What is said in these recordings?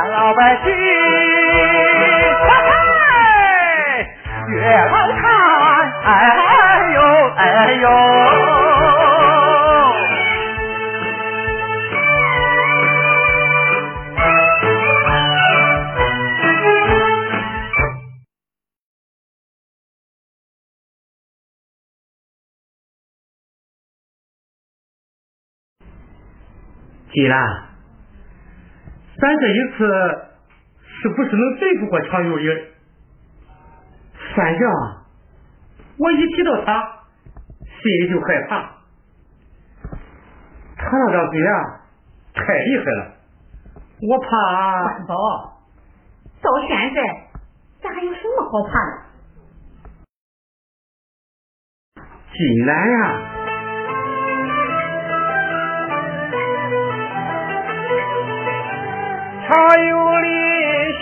咱老百姓嘿嘿越来看，哎呦哎呦。既然咱这一次是不是能对付过常有理？反正我一提到他，心里就害怕。他那张嘴啊，太厉害了，我怕。关宝，到现在咱还有什么好怕的？济南呀、常有理，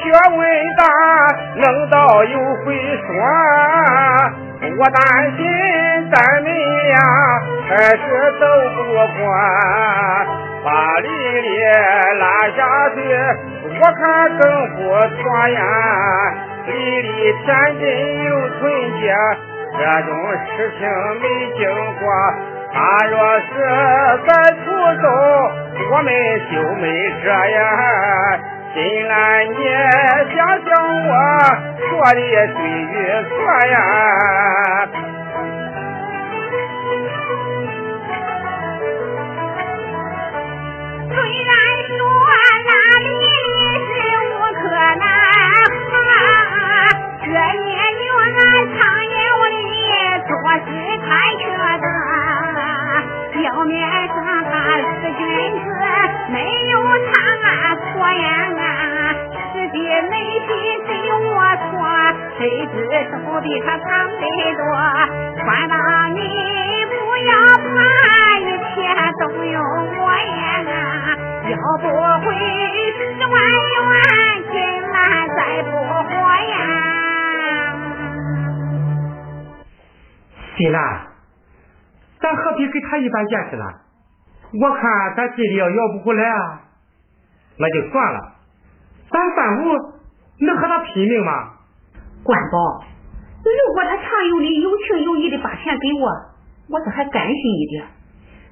学问大，能道有会说。我担心咱们呀，还是走不过。把丽丽拉下去，我看更不错呀。丽丽天真又纯洁，这种事情没经过。他若是再出走，我们就没这样。新兰，你想想我说的对与错呀？虽然说那里是无可奈何，这也怨常有理表面上他是君子，没有差错呀啊，实际内心真龌龊，谁知道比他强得多。关大你不要怕，一切都有我呀啊，要不会十万元金兰再不活呀。新兰，咱何必给他一般见识呢？我看咱弟弟要要不过来啊，那就算了。咱范武能和他拼命吗？关宝，如果他常有理、有情有义的把钱给我，我这还甘心一点。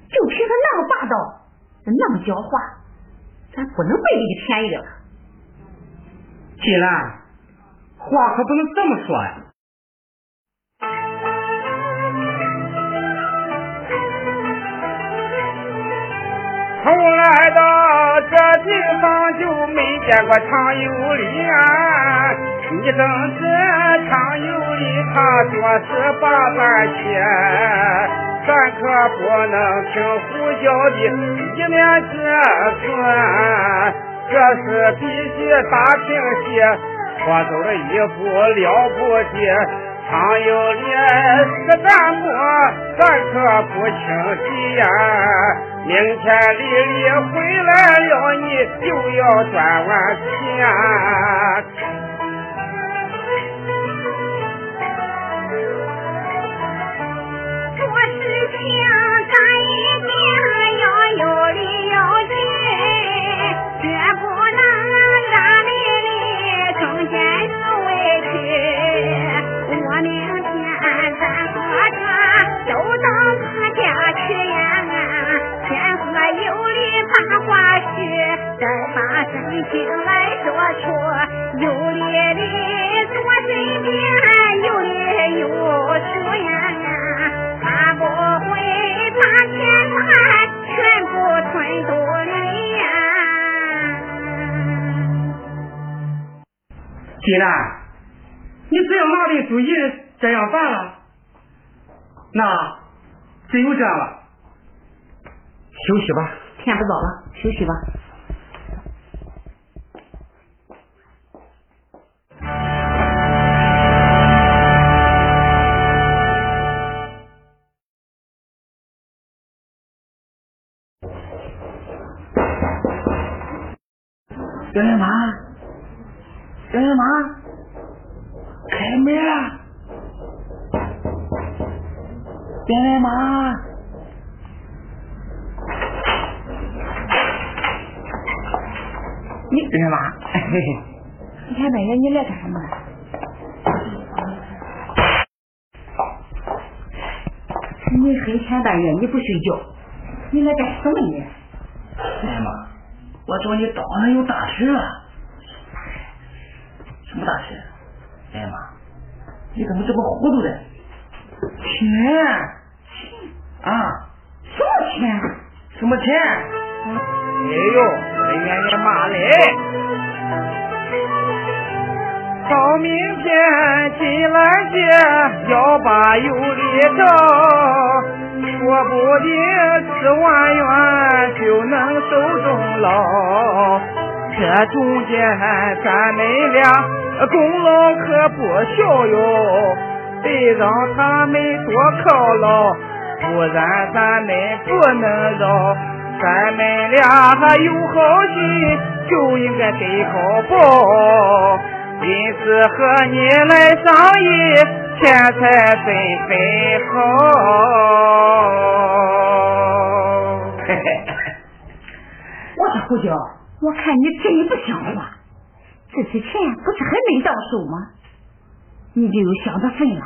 就凭他那么霸道，那么狡猾，咱不能被这个便宜了。既然话可不能这么说呀。从来到这地方就没见过常有理啊！你正是常有理，他做事把咱钱，咱可不能听胡椒的一面之词，这是必须打平些，我走了一步了不起。常有理是咱么，咱可不轻敌呀！明天丽丽回来了，你就要赚完钱。做事情咱把真情来说出。有理的坐身边，有理有数呀。他不会把钱财全部吞肚里呀。既然你只要拿定主意这样办了，那只有这样了，休息吧。天不早了，休息吧。小野妈，小野妈，开门啊！小野妈，你小野妈，嘿嘿，你看半夜你来干什么？你黑天半夜你不睡觉，你来干什么你？小野妈，我找你当然有大事了。什么大事？小野妈，你怎么这么糊涂的？钱啊？什么钱？什么钱？哎呦，我的爷爷妈嘞！到明天金兰节要把有理找，说不定吃完元就能手中捞。这中间咱们俩功劳可不小哟，得让他们多犒劳，不然咱们不能饶。咱们俩有好心，就应该给好报。因此和你来商议，钱财分分好。嘿嘿，我说胡椒，我看你真不像话。这些钱不是还没到手吗？你就有想着分了。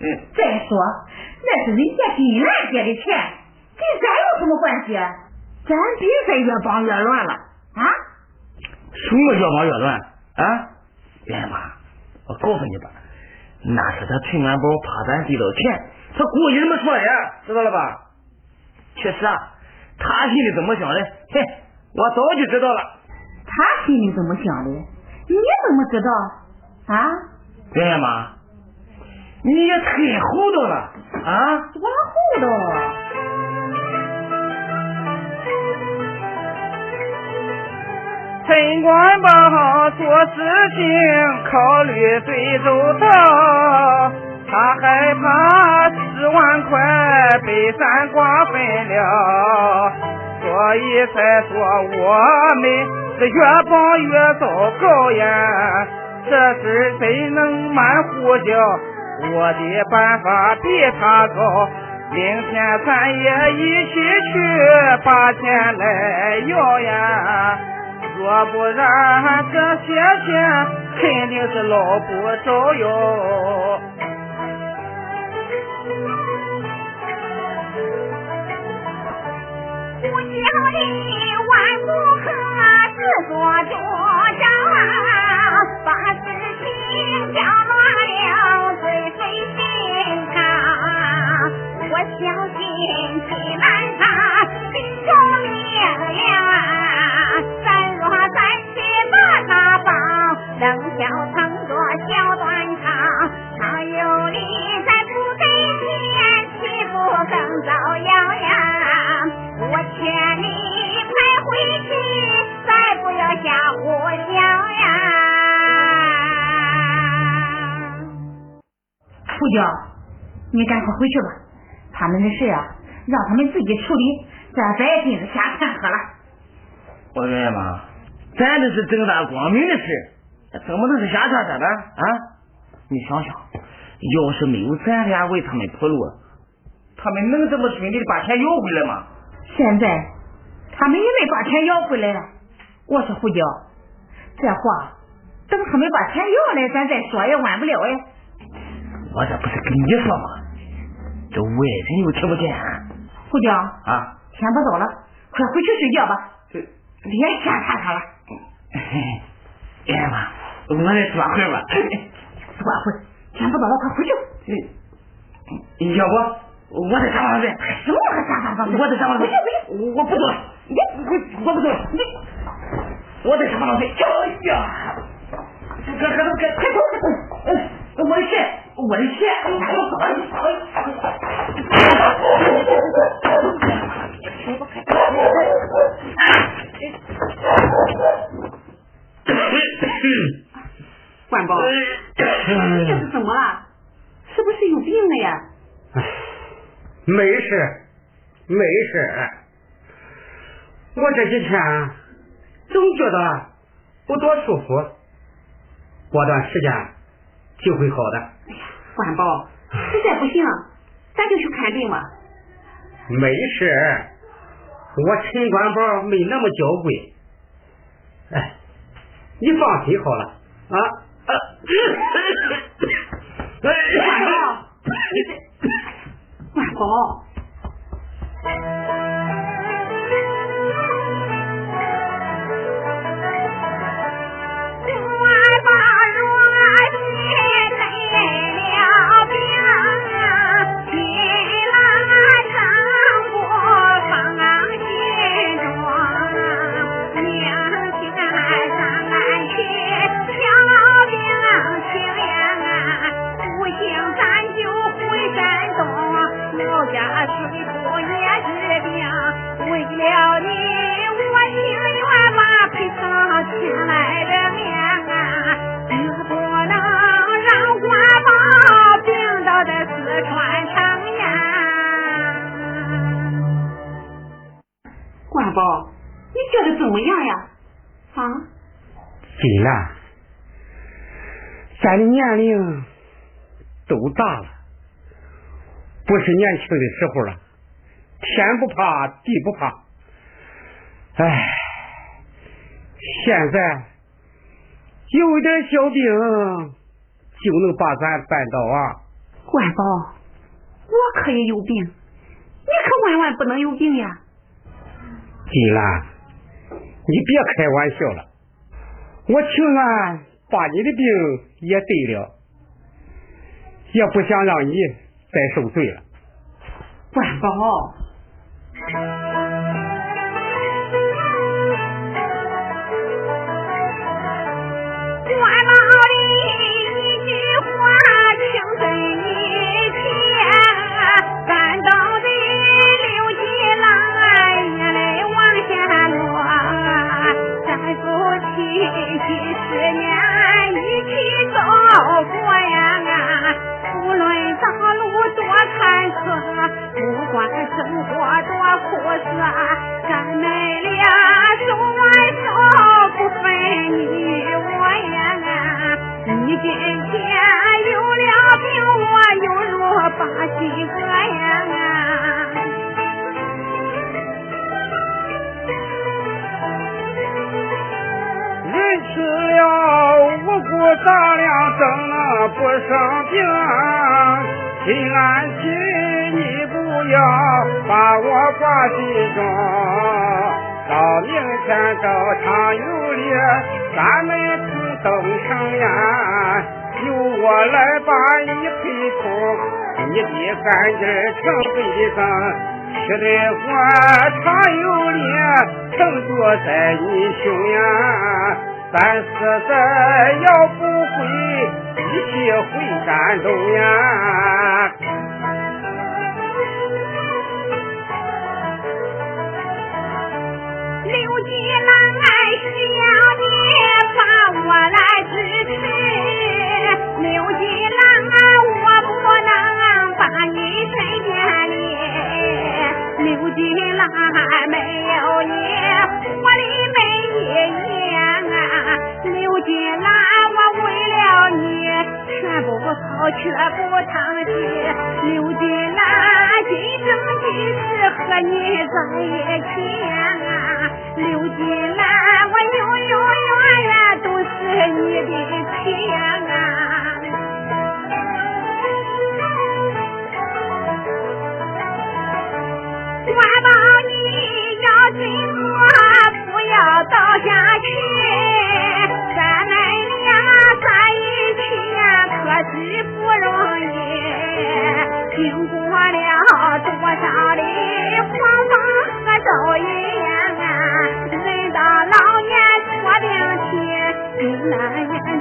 嗯，再说，那是人家金兰姐的钱，跟咱有什么关系？咱别再越帮越乱了啊！什么越帮越乱啊？别妈，我告诉你吧，那是他陈安宝怕咱得到钱，他故意这么说的，知道了吧？确实啊，他心里怎么想的，嘿，我早就知道了。他心里怎么想的？你怎么知道？啊？对呀妈，你也太厚道了啊！多糊涂！陈官帮做事情考虑最周到，他害怕十万块被咱瓜分了，所以才说我们是越帮越糟糕呀。这事谁能瞒胡椒？我的办法比他高，明天咱也一起去把钱来要呀。若不然，这些钱肯定是捞不着哟。不讲理，万不可自作主张，把事情搅乱了，罪非心肠。我相信冷笑成作小断肠。常有理再不给钱，岂不更遭殃呀？我劝你快回去，再不要吓唬小呀！胡椒，你赶快回去吧，他们的事啊，让他们自己处理，咱别跟着瞎掺和了。我说妈，咱这是正大光明的事，怎么能是瞎扯扯呢啊？你想想，要是没有咱俩为他们铺路，他们能这么顺利的把钱要回来吗？现在他们也没把钱要回来了。我说胡椒，这话等他们把钱要来，咱再说也晚不了哎。我这不是跟你说吗？这外人又听不见胡椒，啊！天不早了，快回去睡觉吧，这，别瞎叉叉了。哎呀妈，我再坐会儿吧。坐会儿，天不早了，快回去。嗯要不我在沙发上睡？什么个沙发上睡？我在沙发上睡不行不行，，我不坐了，你我我不坐了，你我在沙发上睡。哎呀，快走快走！我的鞋，我的鞋，我走了。关宝，你这是怎么了？是不是有病了呀？没事，没事。我这几天总觉得不多舒服，过段时间就会好的。哎呀，关宝，实在不行，咱就去看病吧。没事，我陈官宝没那么娇贵。哎，你放心好了啊。万宝，万宝。宝，你觉得怎么样呀？啊？金兰，咱的年龄都大了，不是年轻的时候了。天不怕地不怕，哎，现在有点小病就能把咱绊倒啊！关宝，我可也有病，你可万万不能有病呀！金兰，你别开玩笑了，我情愿把你的病也得了，也不想让你再受罪了。万好。生活多苦涩，咱们俩手挽手不分你我呀。你今天有了病，我又如把心隔呀。吃了五谷杂粮，挣了不少病，心安心。要把我挂心中。到明天到长有里，咱们同登城呀，由我来把你陪同，你的干爹成悲上。吃的我常有理，成坐在你胸呀，咱死在要不回，一起回山东呀。却不疼惜。刘金兰，今生今世和你在一起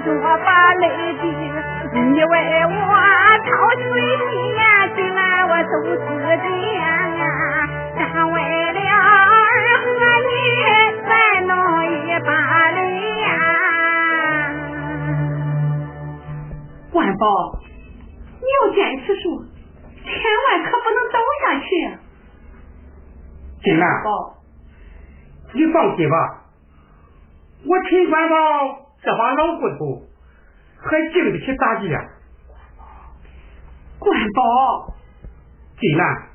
难掩着把泪滴。你为我操碎心呀，今晚我。都是点啊，但为了儿和女再弄一把泪呀。万宝，你要坚持住，千万可不能倒下去。金兰，宝，你放心吧，我陈官宝这把老骨头还经得起打击呀。关宝，金兰，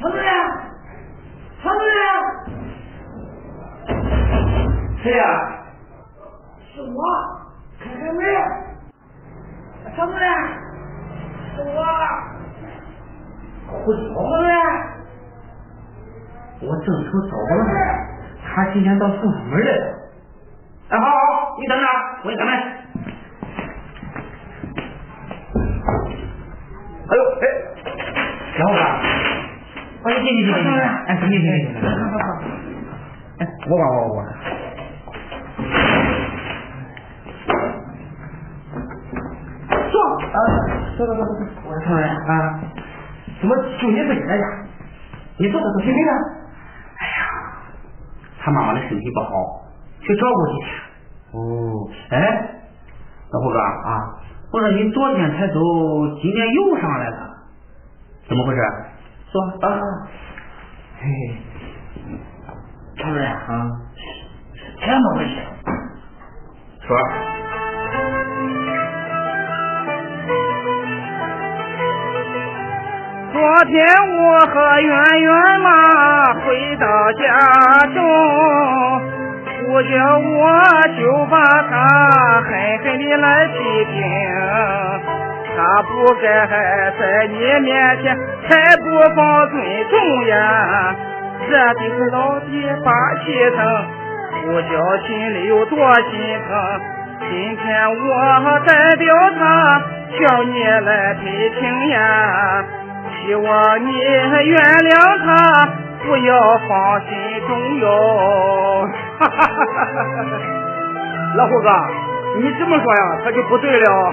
常主任，常主任，谁呀？是我，开开门。常主任，是我。胡说，常主任。我正愁找不着他，他今天倒送出门来了。哎，好好，你等着，我给开门。哎呦，哎，小伙子。欢迎进去，进去，进去！哎，进去，进去，进去！好好好。哎，我管我我。坐。啊，坐坐坐坐坐。我说常主任啊，怎么就你自己在家？你坐坐坐，行行啊。哎呀，他妈妈的身体不好，去照顾几天。哦，哎，老胡哥啊，我说你昨天才走，今天又上来了，怎么回事？说啊，嘿嘿，常主任啊，是这么回事。说。昨天我和圆圆嘛回到家中，不叫我就把他狠狠的来批评，他不该在你面前太不放尊重呀，惹的是老爹把气疼，不叫心里有多心疼。今天我代表他向你来赔情呀。希望你原谅他，不要放心中哟。老胡哥，你这么说呀，他就不对了。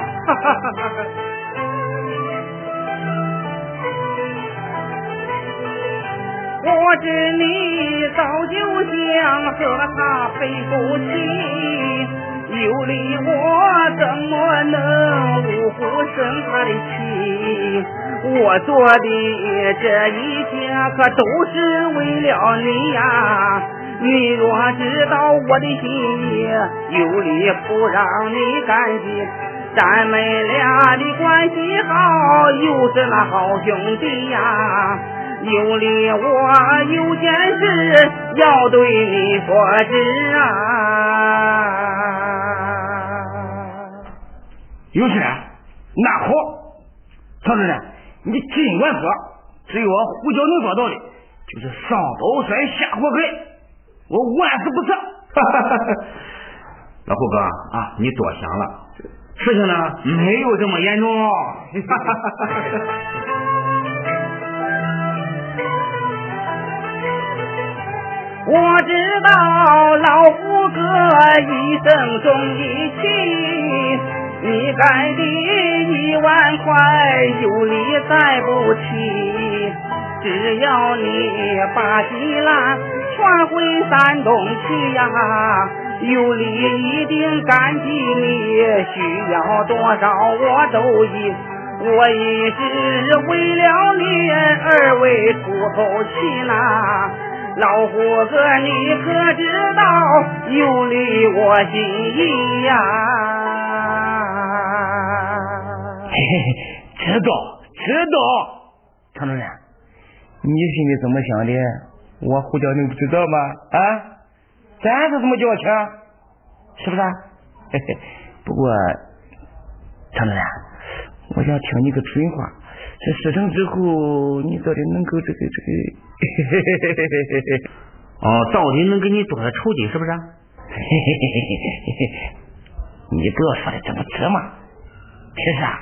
我知你早就想和他背不起，有理我怎么能呜呼生他的气？我做的这一切可都是为了你呀！你若知道我的心意，有理不让你感激。咱们俩的关系好，又是那好兄弟呀！有理我有件事要对你说知啊！有事？那好，曹主任。你尽管说，只要胡椒能做到的，就是上刀山下火。海，我万死不辞。老胡哥啊，你多想了，事情呢没有这么严重。我知道老胡哥一生重义气。你该的一万块有理再不起，只要你把喜兰传回山东去呀，有理一定感激你，需要多少我都依。我一直为了你而为出口气呐，老胡哥你可知道有理我心意呀？嘿嘿，知道知道，唐主任，你心里怎么想的？我胡椒能不知道吗？啊，咱是这么交情，是不是？嘿嘿，不过唐主任，我想听你个准话，这事成之后，你到底能够这个这个，哦，到底能给你多少酬金，是不是？你不要说的这么直嘛，其实啊，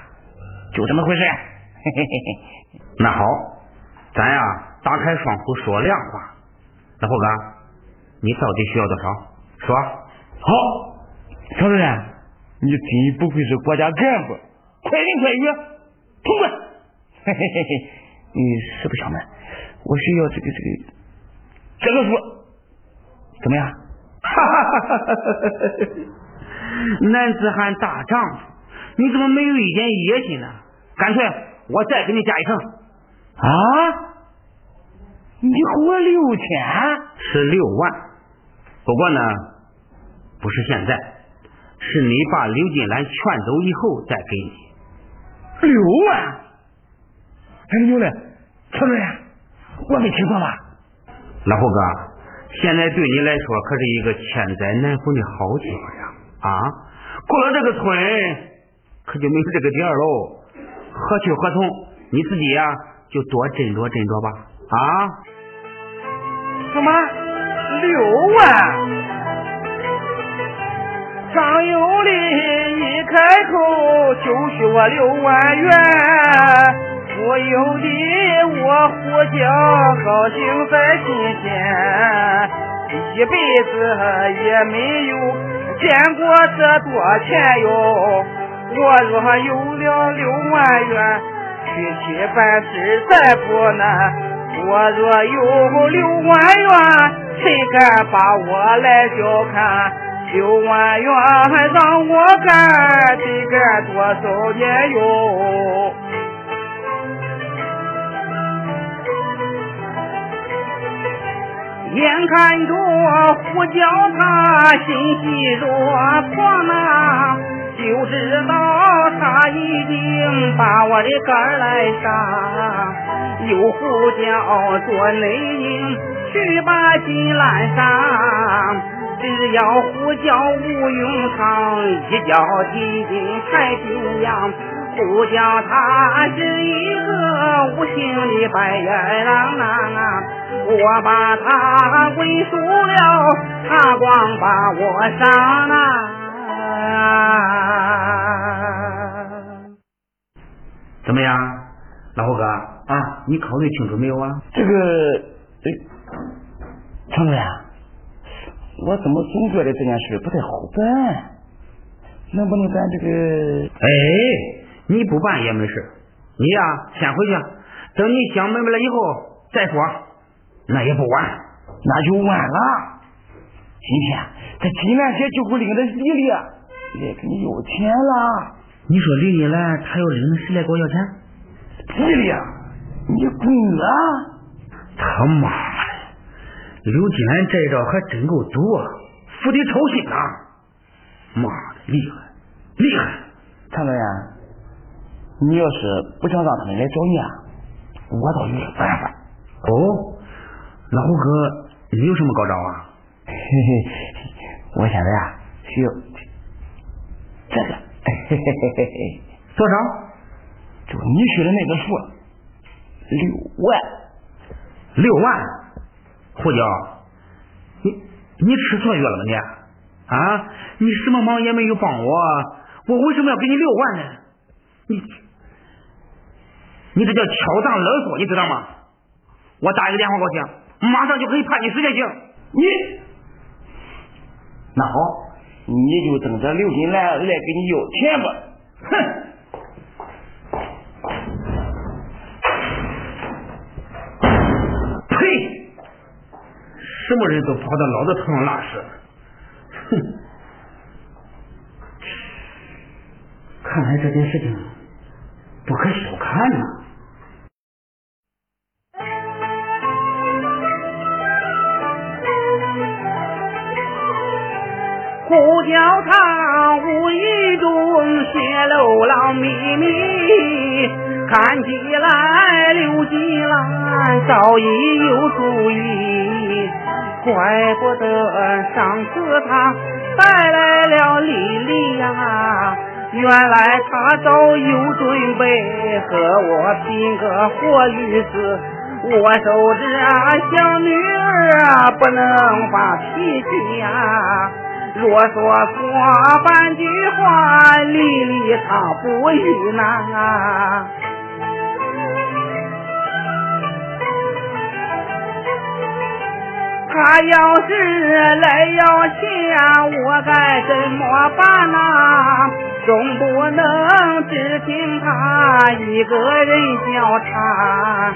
就这么回事。那好，咱呀打开窗户说亮话。那虎哥，你到底需要多少？说。好，曹主任，你真不愧是国家干部，快人快语，通过。嘿嘿嘿嘿，你实不相瞒，我需要这个这个这个数，怎么样？哈哈哈哈哈哈！男子汉大丈夫，你怎么没有一点野心呢？干脆我再给你加一层。啊？你给我六千？是六万。不过呢，不是现在，是你把刘金兰劝走以后再给你。六万？哎，牛嘞，曹主任，我没听错吧？老胡哥，现在对你来说可是一个千载难逢的好机会呀！啊，过了这个村，可就没有这个店喽。何去何从？你自己呀，就多斟酌斟酌吧。啊？什么？六万？张有礼一开口就许我六万元，所有的我胡家高兴在心间，一辈子也没有。见过这多钱哟！我若有了六万元，娶妻办事再不难。我若有六万元，谁敢把我来小看？六万元让我干，得干多少年哟？眼看着胡叫他心喜若狂呐，就知道他已经把我的肝来杀。又呼叫做内应去把金兰杀，只要呼叫吴永昌一脚踢进太平洋。不叫他是一个无情的白眼狼啊！我把他归宿了，他光把我伤啊！怎么样，老胡哥啊？你考虑清楚没有啊？这个，哎常主任，我怎么总觉得这件事不太好办？能不能咱这个？哎。你不办也没事，你呀先回去，等你想明白了以后再说，那也不晚，那就晚了。今天这金兰姐就会领着丽丽来跟你要钱了。你说李丽兰她要领着谁来给我要钱？丽丽，你滚啊！他妈的，刘金兰这一招还真够毒啊，釜底抽薪呐！妈的，厉害，厉害，常主任。你要是不想让他们来找你啊，我倒有个办法。哦，老胡哥，你有什么高招啊？嘿嘿，我现在啊需要这个，嘿嘿嘿嘿嘿，多少？就你说的那个数，六万。六万？胡椒，你你吃错药了吗你？啊，你什么忙也没有帮我，我为什么要给你六万呢？你。你这叫敲诈勒索，你知道吗？我打一个电话过去，马上就可以判你死刑。你那好，你就等着刘金兰来给你要钱吧。哼！呸！什么人都跑到老子头上拉屎。哼！看来这件事情不可小看呐。不叫他无意中泄露了秘密，看起来刘金兰早已有主意，怪不得上次他带来了丽丽呀，原来他早有准备和我拼个活鱼死。我守着小女儿，不能发脾气呀。若说错半句话，丽丽她不遇难啊。他要是来要钱，我该怎么办呐？总不能只听他一个人叫查。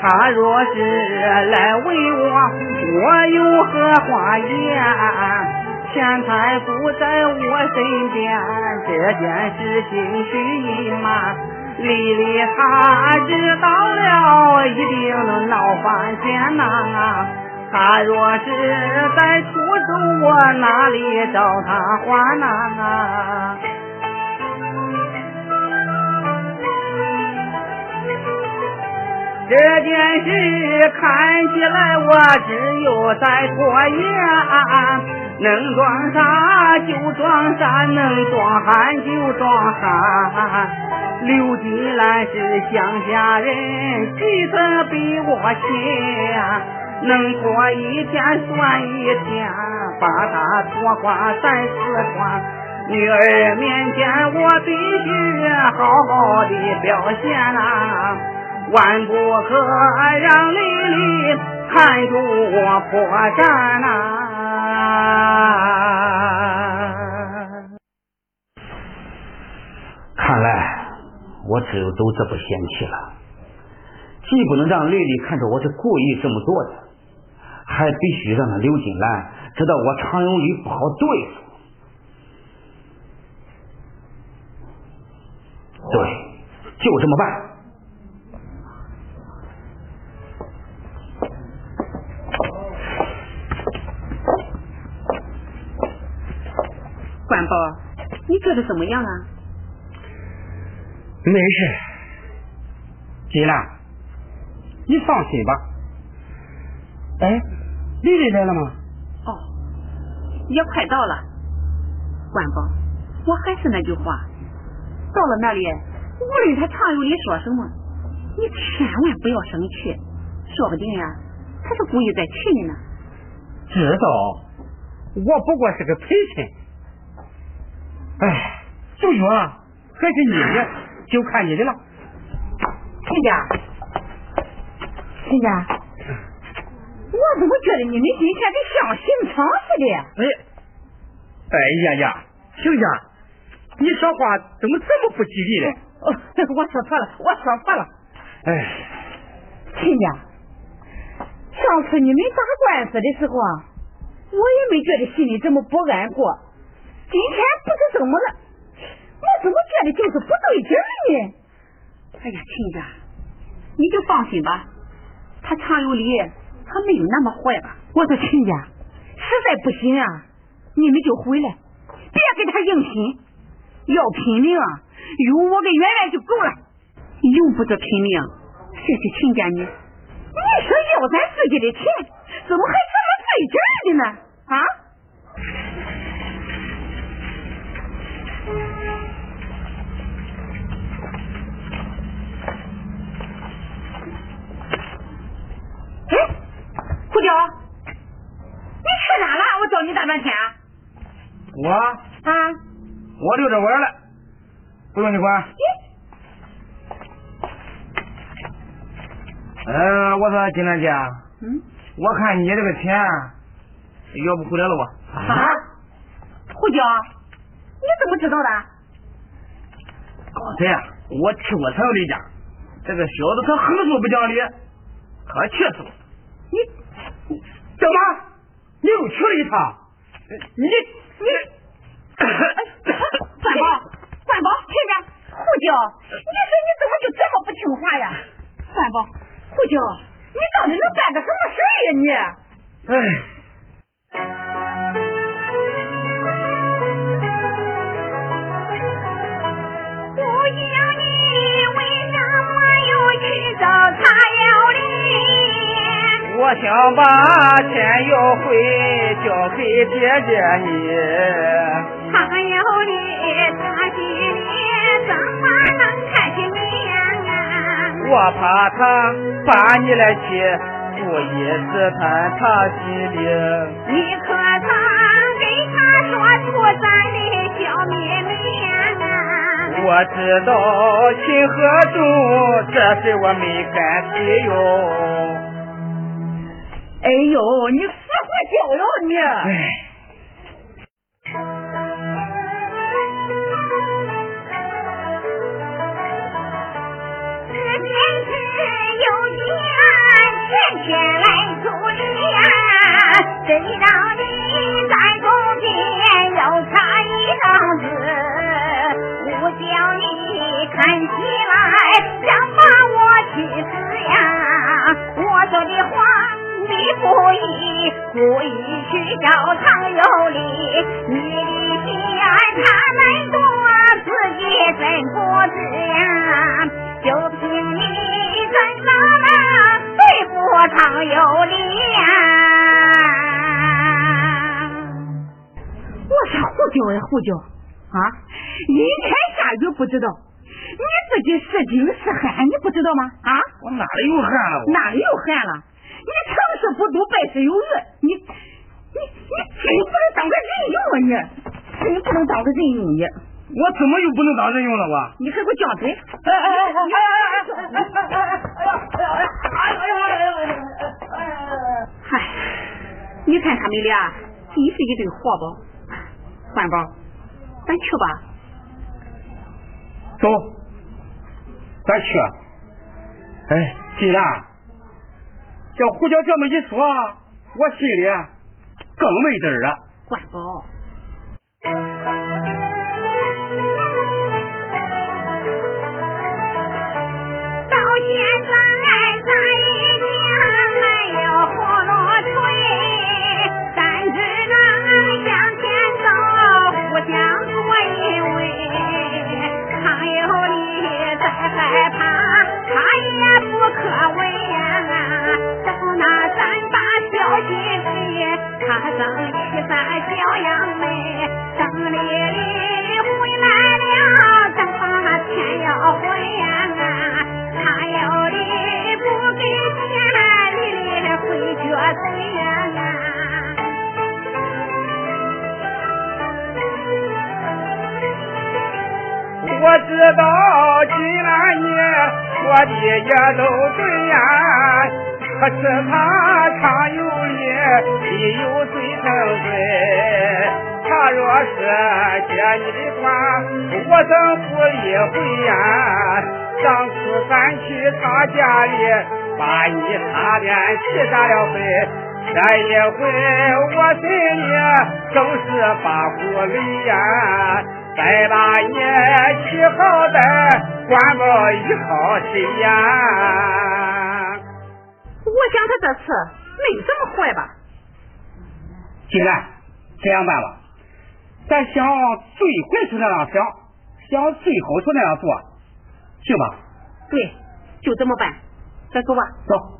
他若是来为我，我有何话言？钱财不在我身边，这件事情需隐瞒。丽丽她知道了，一定能闹翻天呐！她若是在出走，我哪里找她还呐？这件事看起来我只有在拖延。能装傻就装傻，能装憨就装憨。刘金兰是乡下人，气色比我浅。能拖一天算一天，把他拖垮咱四川。女儿面前我必须好好的表现呐，万不可让丽丽看出我破绽呐。看来我只有走这步嫌弃了，既不能让丽丽看出我是故意这么做的。还必须让那刘金兰知道我常有理不好对付。对，就这么办。关宝，你觉得怎么样啊？没事，金兰，你放心吧。哎。丽丽来了吗？哦，也快到了。关宝，我还是那句话，到了那里，无论他常有理说什么，你千万不要生气，说不定呀，他是故意在气你呢。知道，我不过是个陪衬。哎，就说还是你的，就看你的了。亲家，亲家。我怎么觉得你们今天跟像刑场似的？哎，哎呀呀，亲家，你说话怎么这么不吉利呢？哦，我说错了，我说错了。哎，亲家，上次你们打官司的时候啊，我也没觉得心里这么不安过。今天不知怎么了，我怎么觉得就是不对劲呢？哎呀，亲家，你就放心吧，他常有理。他没有那么坏吧？我说亲家，实在不行啊，你们就回来，别给他硬拼。要拼命，啊，有我跟圆圆就够了，用不着拼命。谢谢亲家你。你说要咱自己的钱，怎么还这么费劲的呢？啊？胡椒，你去哪了？我找你大半天。我啊，我溜着玩了，不用你管。呃，我说金兰姐，嗯，我看你这个钱要不回来了吧？啊，胡椒，你怎么知道的？刚才啊，我去过曹丽家，这个小子他横竖不讲理，可气死我！你。怎么？你又去了一趟？你你，管宝，管宝，听着，胡椒，你说你怎么就这么不听话呀？管宝，胡椒，你到底能办个什么事呀你？哎。我想把钱要回，交给姐姐你。朋友你他心里怎么能看清面？我怕他把你来气，故意试探他心里。你可曾给他说出咱的小秘密？我知道情和重，这事我没敢提哟。哎呦，你死活教哟你！哎。天天来助你呀，谁让你在中间又差一张子？我叫你看起来想把我气死呀！我说的话你不依，故意去找唐有理，你的心眼他们多，自己真不知呀！就凭你怎么了？对不常有理呀！我说胡椒呀胡椒啊！阴天下雨不知道，你自己是惊是寒，你不知道吗？啊！我哪里有汗了？哪里有汗了？不足败事有余，你你你真不能当个人用啊！你真不能当个人用你。我怎么又不能当人用了？我你还给我犟嘴！哎哎哎哎哎哎哎哎哎哎哎哎！嗨，你看他们俩真是一对活宝。环宝，咱去吧。走，咱去。哎，既然叫胡教这么一说，我心里更没底儿了。关宝，到现在咱已经没有葫芦吹，咱只能向前走，互相多依偎，常有你在害怕。好心情他上一扎小杨梅等丽丽回来了等把钱要回呀啊她要的不给钱丽丽会觉得呀我知道进了你说的也都对呀啊可是他常有理，理有罪成罪。他若是接你的话，我怎不理会呀？上次咱去他家里，把你差点气炸了肺，这一回我心里更是把苦累呀。再把你起好歹，管保一好谁呀？我想他这次没这么坏吧？既然这样办吧，咱想最坏处那样想，想最好处那样做，行吧？对，就这么办。咱走吧。走。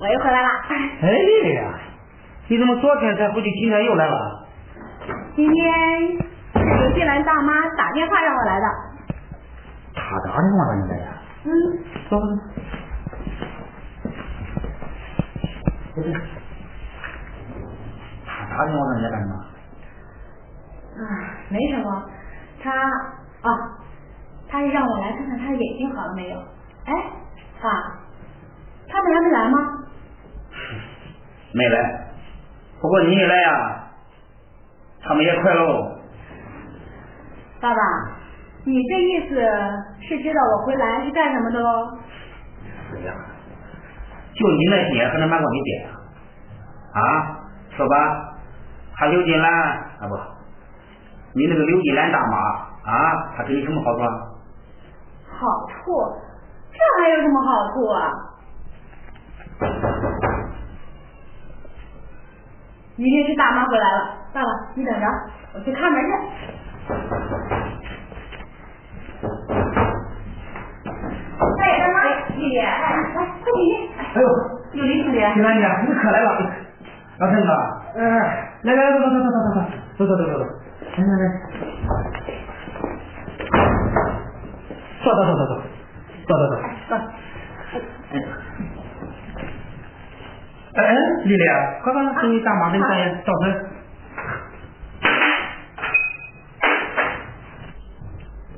我又回哎呀，你怎么昨天才回去，今天又来了？今天刘金兰大妈打电话让我来的。他打电话让你来呀？嗯。走走。他打电话让你来干什么？啊，没什么。他啊，他是让我来看看他的眼睛好了没有。哎，爸，他们还没来吗？没来，不过你一来呀，他们也快喽。爸爸，你这意思是知道我回来是干什么的喽？是呀，就你那爹还能瞒过你爹呀？啊，说吧，他刘金兰啊不，你那个刘金兰大妈啊，她给你什么好处？好处？这还有什么好处啊？明天是大妈回来了，爸爸你等着，我去开门去。哎，大妈，丽丽，哎，来，快进去。哎呦，有林兄弟。平安姐，你可来了。老陈哥，哎，来来来，坐坐坐坐坐，坐坐坐坐坐。坐坐坐坐坐，坐坐坐，坐。哎哎，丽丽，快快给你大妈给你大爷倒水。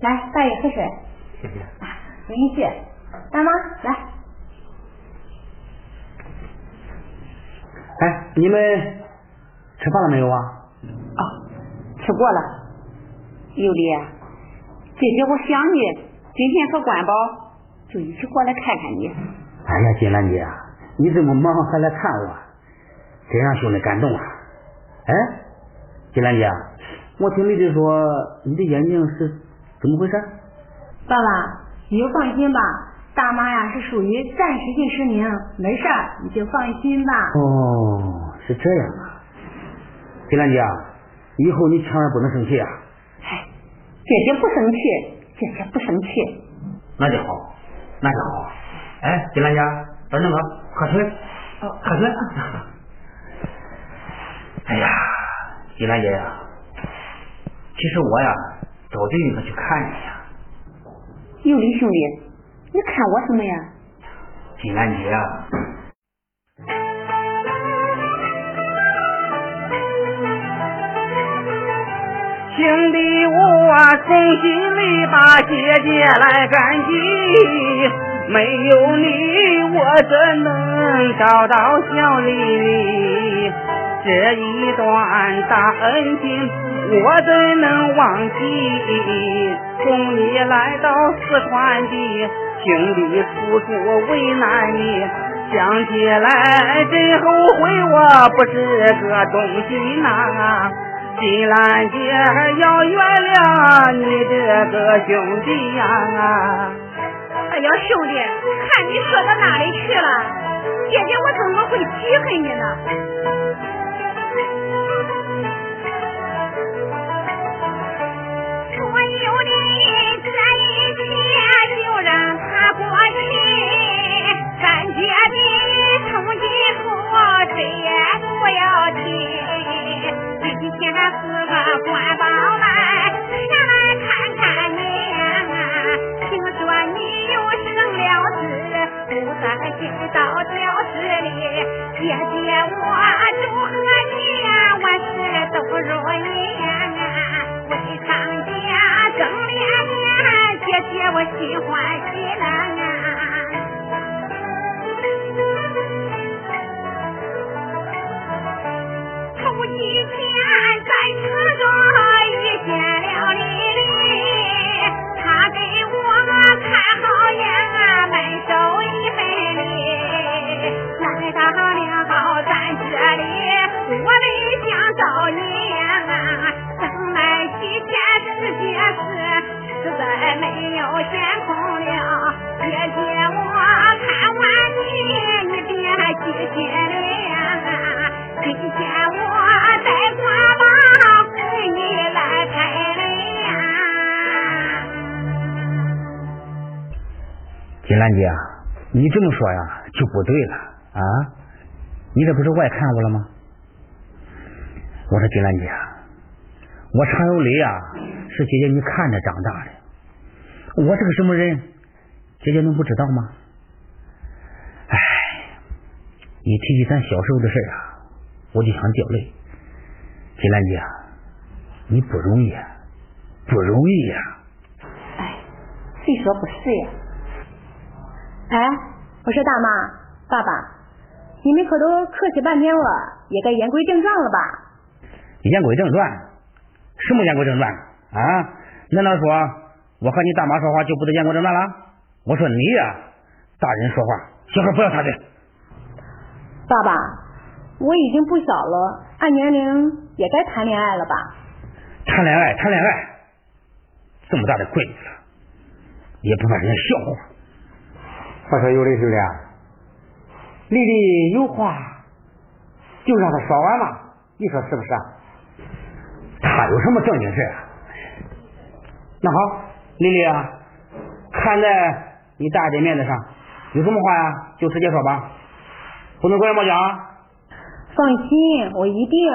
来，大爷喝水。谢谢。不用谢。大妈，来。哎，你们吃饭了没有啊？啊，吃过了。有理，姐姐我想你，今天和关宝就一起过来看看你。哎呀，金兰姐，你这么忙还来看我，真让兄弟感动啊！哎，金兰姐，我听丽丽说你的眼睛是怎么回事？爸爸，你就放心吧，大妈呀是属于暂时性失明，没事儿，你就放心吧。哦，是这样啊，金兰姐，以后你千万不能生气啊！哎，姐姐不生气，姐姐不生气。那就好，那就好。哎，金兰姐，等那个喝水，喝水。哎呀，金兰姐呀，其实我呀早就应该去看你呀。有理兄弟，你看我什么呀？金兰姐啊，兄弟，我从心里把姐姐来感激，没有你我怎能找到小丽丽？这一段大恩情我怎能忘记？送你来到四川的，兄弟处处为难你，想起来真后悔，我不是个东西呐。金兰姐要原谅你这个兄弟呀、哎呀，兄弟，看你说到哪里去了？姐姐我怎么会记恨你呢？所有的这一切就让它过去，咱姐的从今后谁也不要提。今天是个官宝来咱进到教室里。姐姐我祝贺你呀，万事都如意呀。为长家更连年，姐姐我喜欢喜了。金兰姐，你这么说呀就不对了啊！你这不是外看我了吗？我说金兰姐，我常有礼呀，是姐姐你看着长大的。我是个什么人，姐姐能不知道吗？哎，一提起咱小时候的事啊，我就想掉泪。金兰姐，你不容易，不容易呀、哎，谁说不是呀？哎，我说大妈、爸爸，你们可都客气半天了，也该言归正传了吧？言归正传，什么言归正传啊？难道说我和你大妈说话就不得言归正传了？我说你呀、大人说话，小孩不要插嘴。爸爸，我已经不小了，按年龄也该谈恋爱了吧？谈恋爱，谈恋爱，这么大的闺女了，也不怕人家笑话。我说有理兄弟，丽丽有话就让她说完嘛，你说是不是啊？他有什么正经事啊？那好，丽丽啊，看在你大姐面子上，有什么话呀就直接说吧。不能过来冒奖。放心，我一定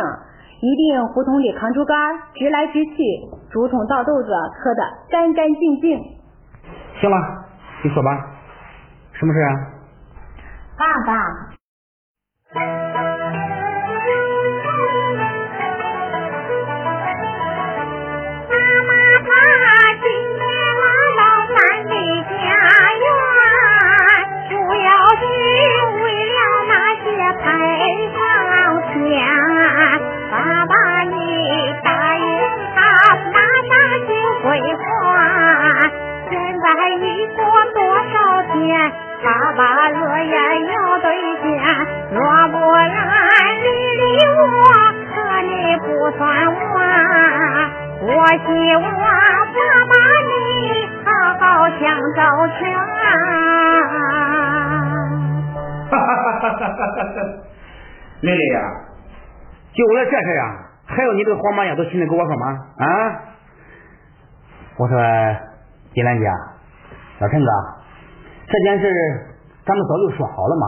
一定胡同里扛竹竿，直来直去，竹筒倒豆子磕得干干净净。行了，你说吧，什么事啊？爸爸。妈妈她今天来到咱的家园主要是为了那些彩礼钱爸爸你答应他马上就会还现在你过多少天爸爸若言要兑现，若不然你离我和你不算完。我希望爸爸你好好想周全。哈哈哈哈哈哈！丽丽呀，就为了这事啊，还有你这个黄马丫头现在给我说吗？啊？我说金兰姐，老陈哥。这件事咱们早就说好了嘛，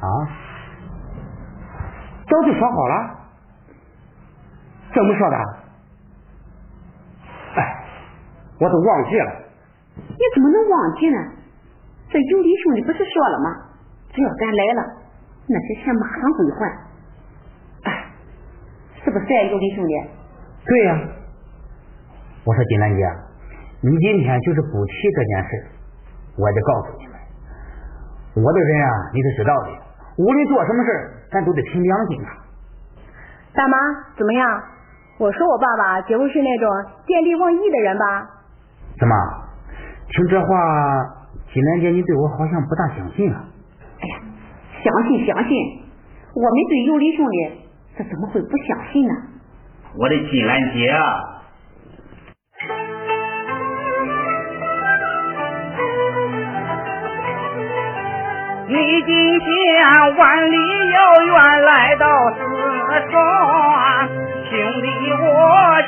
啊，早就说好了，怎么说的？哎，我都忘记了。你怎么能忘记呢？这有理兄弟不是说了吗？只要咱来了，那些钱马上归还。哎，是不是啊，有理兄弟？对呀。我说金兰姐，你今天就是不提这件事，我得告诉你。我的人啊，你是知道的，无论做什么事咱都得凭良心啊。大妈，怎么样？我说我爸爸绝不是那种见利忘义的人吧？怎么？听这话，金兰姐，你对我好像不大相信啊？哎呀，相信相信，我们对有理兄弟，这怎么会不相信呢？我的金兰姐。你今天万里遥远来到四川，兄弟我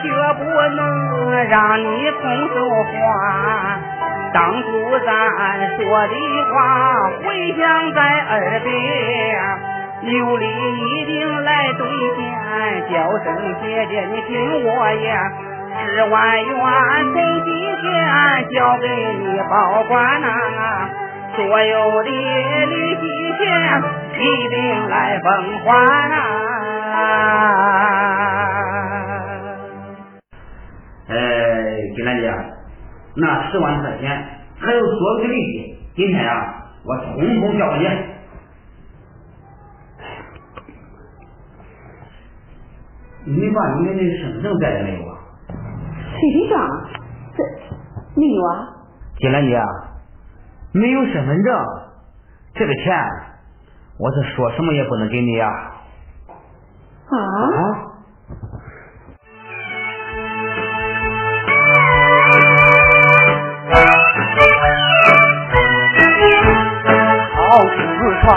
绝不能让你空手还。当初咱说的话回响在耳边，有理一定来兑现。叫声姐姐，你听我言，十万元从今天交给你保管呐。所有的利息钱一定来奉还啊！哎，金兰姐，那十万块钱还有所有的利息，今天啊，我统统交给你。你把你的那身份证带来没有啊？身份证？这没有啊？金兰姐。没有身份证，这个钱我是说什么也不能给你呀！啊！好四川，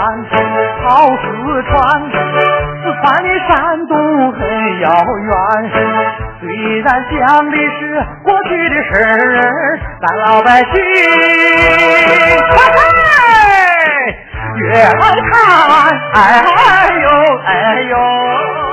好四川，四川的山东很遥远。虽然讲的是过去的事儿，咱老百姓越来看，哎呦哎呦。